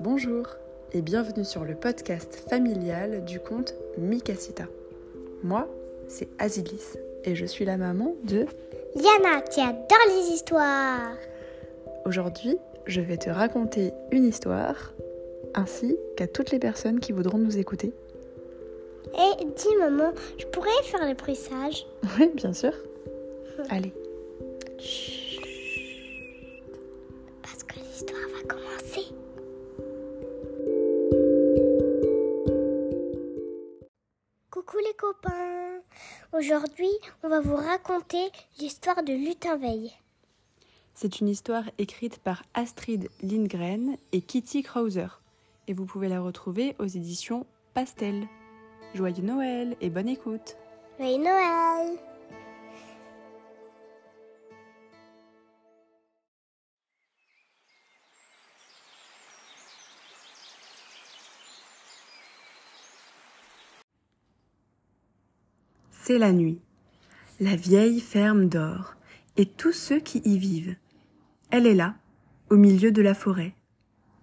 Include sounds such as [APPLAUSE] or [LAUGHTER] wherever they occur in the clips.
Bonjour et bienvenue sur le podcast familial du conte Mikasita. Moi, c'est Azilis et je suis la maman de Yana qui adore les histoires. Aujourd'hui, je vais te raconter une histoire ainsi qu'à toutes les personnes qui voudront nous écouter. Et dis maman, je pourrais faire le pressage Oui, bien sûr. [LAUGHS] Allez. parce Aujourd'hui, on va vous raconter l'histoire de Lutin Veil. C'est une histoire écrite par Astrid Lindgren et Kitty Krauser. Et vous pouvez la retrouver aux éditions Pastel. Joyeux Noël et bonne écoute. Joyeux Noël. C'est la nuit. La vieille ferme dort, et tous ceux qui y vivent. Elle est là, au milieu de la forêt.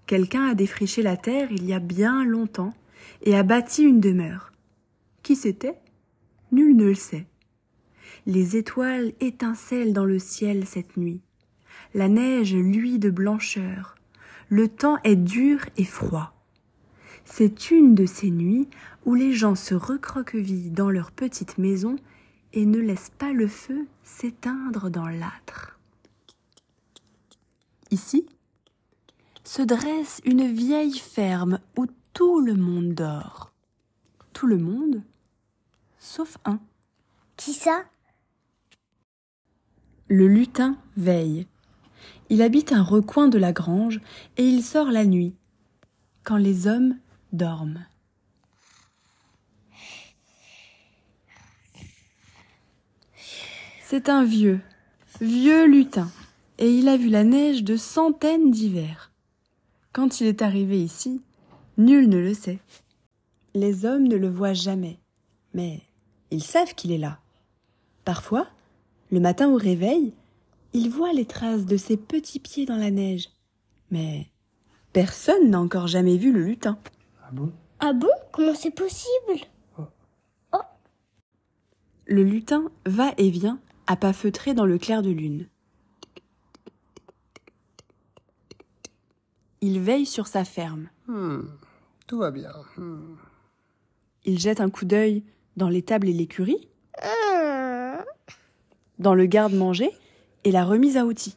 Quelqu'un a défriché la terre il y a bien longtemps et a bâti une demeure. Qui c'était? Nul ne le sait. Les étoiles étincellent dans le ciel cette nuit. La neige luit de blancheur. Le temps est dur et froid. C'est une de ces nuits où les gens se recroquevillent dans leur petite maison et ne laissent pas le feu s'éteindre dans l'âtre. Ici se dresse une vieille ferme où tout le monde dort. Tout le monde, sauf un. Qui ça? Le lutin veille. Il habite un recoin de la grange et il sort la nuit, quand les hommes dorment. C'est un vieux, vieux lutin, et il a vu la neige de centaines d'hivers. Quand il est arrivé ici, nul ne le sait. Les hommes ne le voient jamais, mais ils savent qu'il est là. Parfois, le matin au réveil, ils voient les traces de ses petits pieds dans la neige. Mais personne n'a encore jamais vu le lutin. Ah bon? Ah bon? Comment c'est possible? Le lutin va et vient à pas feutrés dans le clair de lune. Il veille sur sa ferme. Hmm, Tout va bien. Hmm. Il jette un coup d'œil dans l'étable et l'écurie, Hum, dans le garde-manger et la remise à outils.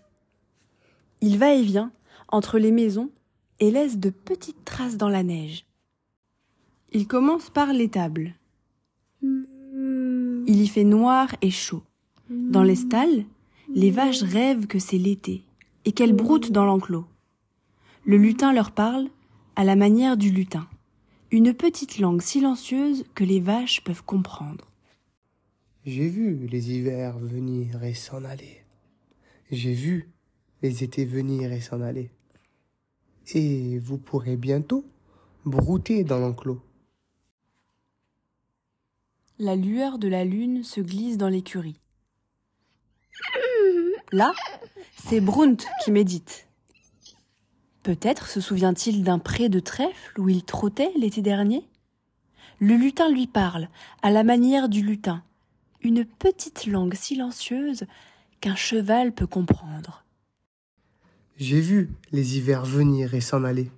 Il va et vient entre les maisons et laisse de petites traces dans la neige. Il commence par l'étable. hum, Il y fait noir et chaud. Dans les stalles, les vaches rêvent que c'est l'été et qu'elles broutent dans l'enclos. Le lutin leur parle à la manière du lutin, une petite langue silencieuse que les vaches peuvent comprendre. J'ai vu les hivers venir et s'en aller. J'ai vu les étés venir et s'en aller. Et vous pourrez bientôt brouter dans l'enclos. La lueur de la lune se glisse dans l'écurie. Là, c'est Brunt qui médite. Peut-être se souvient-il d'un pré de trèfle où il trottait l'été dernier? Le lutin lui parle, à la manière du lutin, une petite langue silencieuse qu'un cheval peut comprendre. J'ai vu les hivers venir et s'en aller.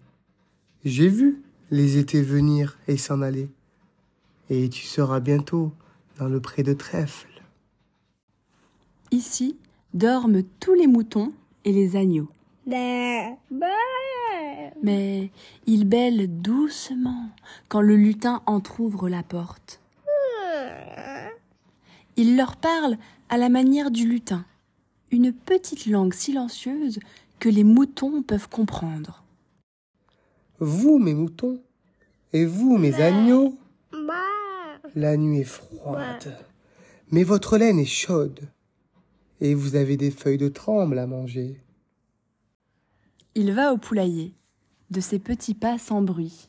J'ai vu les étés venir et s'en aller. Et tu seras bientôt dans le pré de trèfle. Ici dorment tous les moutons et les agneaux. bah, bah. Mais ils bêlent doucement quand le lutin entr'ouvre la porte. Il leur parle à la manière du lutin, une petite langue silencieuse que les moutons peuvent comprendre. Vous, mes moutons, et vous, mes agneaux, Bah. La nuit est froide, mais votre laine est chaude, et vous avez des feuilles de tremble à manger. Il va au poulailler, de ses petits pas sans bruit.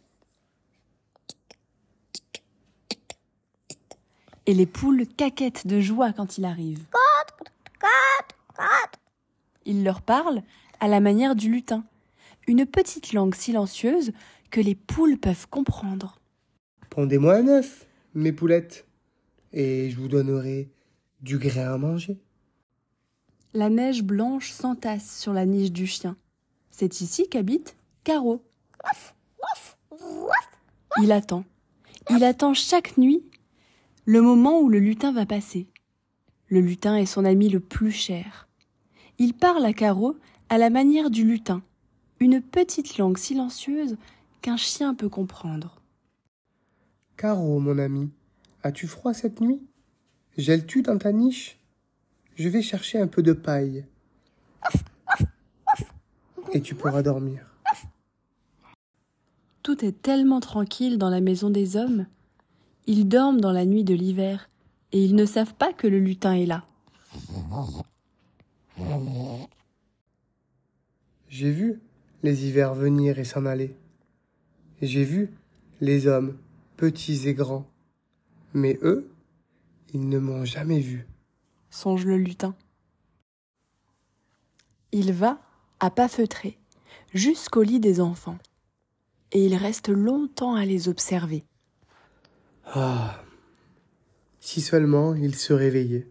Et les poules caquettent de joie quand il arrive. Il leur parle à la manière du lutin, une petite langue silencieuse que les poules peuvent comprendre. Pondez-moi un œuf, mes poulettes, et je vous donnerai du grain à manger. La neige blanche s'entasse sur la niche du chien. C'est ici qu'habite Caro. Il attend. Il attend chaque nuit le moment où le lutin va passer. Le lutin est son ami le plus cher. Il parle à Caro à la manière du lutin, une petite langue silencieuse qu'un chien peut comprendre. Caro, mon ami, as-tu froid cette nuit? Gèles-tu dans ta niche? Je vais chercher un peu de paille. Et tu pourras dormir. Tout est tellement tranquille dans la maison des hommes. Ils dorment dans la nuit de l'hiver et ils ne savent pas que le lutin est là. J'ai vu les hivers venir et s'en aller. J'ai vu les hommes, petits et grands. Mais eux, ils ne m'ont jamais vu. Songe le lutin. Il va, à pas feutrés, jusqu'au lit des enfants. Et il reste longtemps à les observer. Ah. Si seulement ils se réveillaient.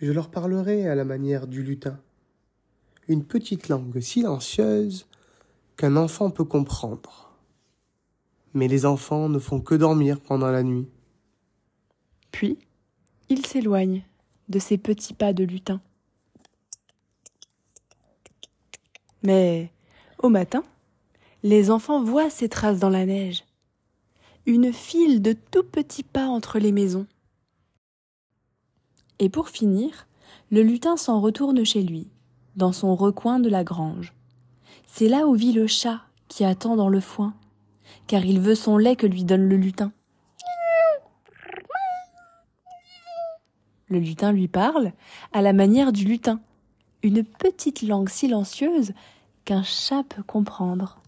Je leur parlerai à la manière du lutin. Une petite langue silencieuse qu'un enfant peut comprendre. Mais les enfants ne font que dormir pendant la nuit. Puis, il s'éloigne de ses petits pas de lutin. Mais, au matin, les enfants voient ces traces dans la neige. Une file de tout petits pas entre les maisons. Et pour finir, le lutin s'en retourne chez lui, dans son recoin de la grange. C'est là où vit le chat qui attend dans le foin, car il veut son lait que lui donne le lutin. Le lutin lui parle à la manière du lutin, une petite langue silencieuse qu'un chat peut comprendre.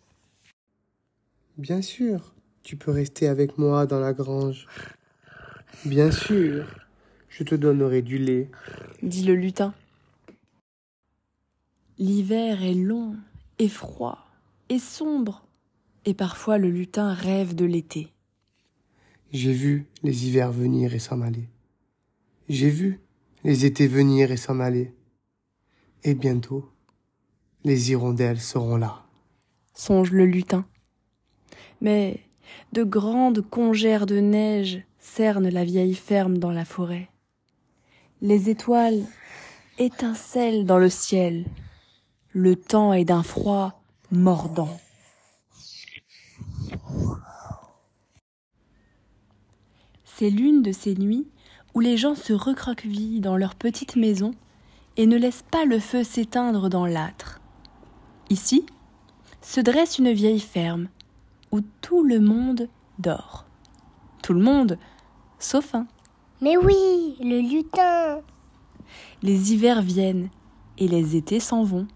Bien sûr, tu peux rester avec moi dans la grange. Bien sûr, je te donnerai du lait, dit le lutin. L'hiver est long et froid et sombre, et parfois le lutin rêve de l'été. J'ai vu les hivers venir et s'en aller. J'ai vu les étés venir et s'en aller. Et bientôt, les hirondelles seront là. Songe le lutin. Mais de grandes congères de neige cernent la vieille ferme dans la forêt. Les étoiles étincellent dans le ciel. Le temps est d'un froid mordant. C'est l'une de ces nuits où les gens se recroquevillent dans leur petite maison et ne laissent pas le feu s'éteindre dans l'âtre. Ici se dresse une vieille ferme où tout le monde dort. Tout le monde, sauf un. Mais oui, le lutin. Les hivers viennent et les étés s'en vont.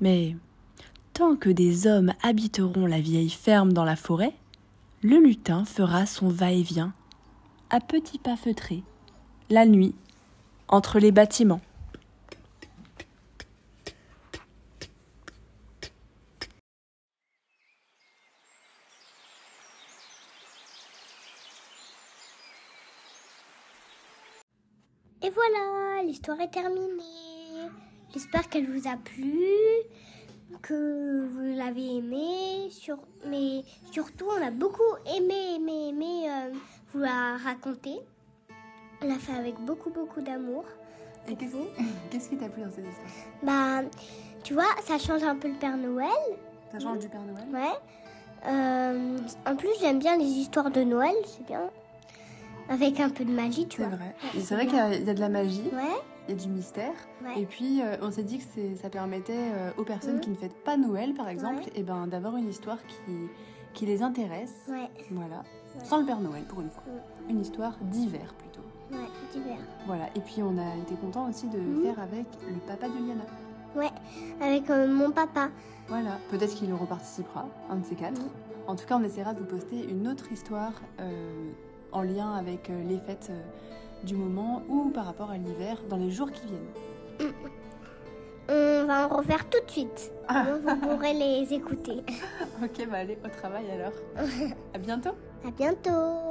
Mais tant que des hommes habiteront la vieille ferme dans la forêt, le lutin fera son va-et-vient, à petits pas feutrés, la nuit, entre les bâtiments. Et voilà, l'histoire est terminée. J'espère qu'elle vous a plu, que vous l'avez aimé. Sur... Mais surtout, on a beaucoup aimé, aimé, aimé euh, vous la raconter. On l'a fait avec beaucoup, beaucoup d'amour. Et qu'est-ce qui [LAUGHS] t'a plu dans cette histoire Bah, tu vois, ça change un peu le Père Noël. Ça change du Père Noël? Ouais. Euh, en plus, j'aime bien les histoires de Noël, c'est bien. Avec un peu de magie, tu C'est vois. vrai. C'est vrai qu'il y, a- il y a de la magie, Ouais, il y a du mystère. ouais. Et puis, euh, on s'est dit que ça permettait euh, aux personnes Mhm. qui ne fêtent pas Noël, par exemple, Ouais. et ben, d'avoir une histoire qui, qui les intéresse. Ouais, Voilà. Ouais. Sans le Père Noël, pour une fois. Une histoire d'hiver, plutôt. ouais, divers. Voilà. Et puis, on a été content aussi de Mhm. faire avec le papa de Liana. Avec euh, mon papa. Voilà. Peut-être qu'il reparticipera, un de ces quatre. En tout cas, on essaiera de vous poster une autre histoire en lien avec les fêtes du moment ou par rapport à l'hiver dans les jours qui viennent. On va en refaire tout de suite. Donc, vous pourrez les écouter. [LAUGHS] Ok, bah allez, au travail alors. [LAUGHS] à bientôt. À bientôt.